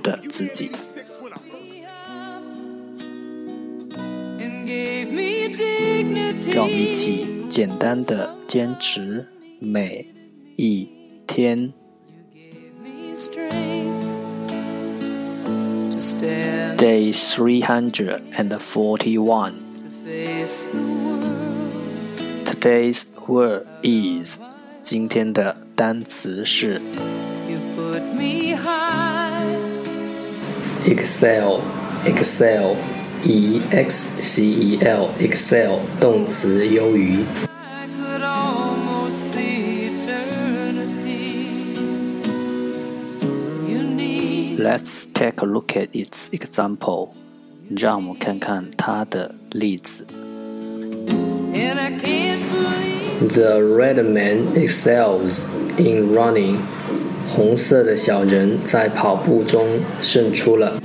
的自己。让我们一起简单的坚持每一天。Day three hundred and forty-one. Today's word is 今天的单词是 Excel Excel E X C E L Excel 动词优于。Let's take a look at its example. 让我们看看它的例子。The red man excels in running. 红色的小人在跑步中胜出了。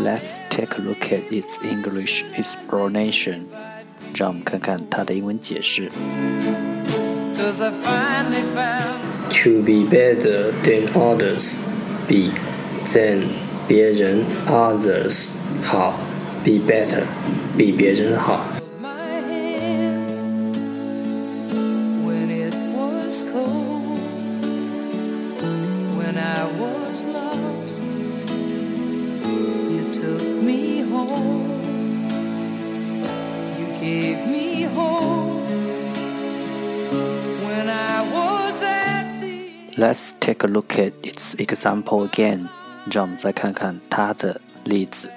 Let's take a look at its English explanation. 让我们看看它的英文解释。To be better than others, be than 别人 others 好，be better 比别人好。 Let's take a look at its example again. 让我们再看看它的例子。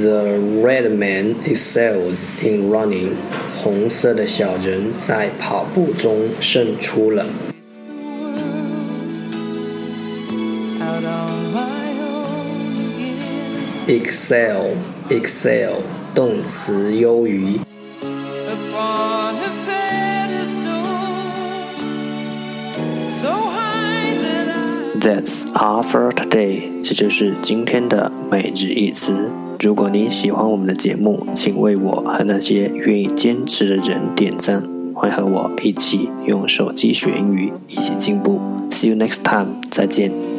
The red man excels in running. 红色的小人在跑步中胜出了。 Excel, excel. 动词优于。That's all for today。这就是今天的每日一词。如果你喜欢我们的节目，请为我和那些愿意坚持的人点赞。欢迎和我一起用手机学英语，一起进步。See you next time。再见。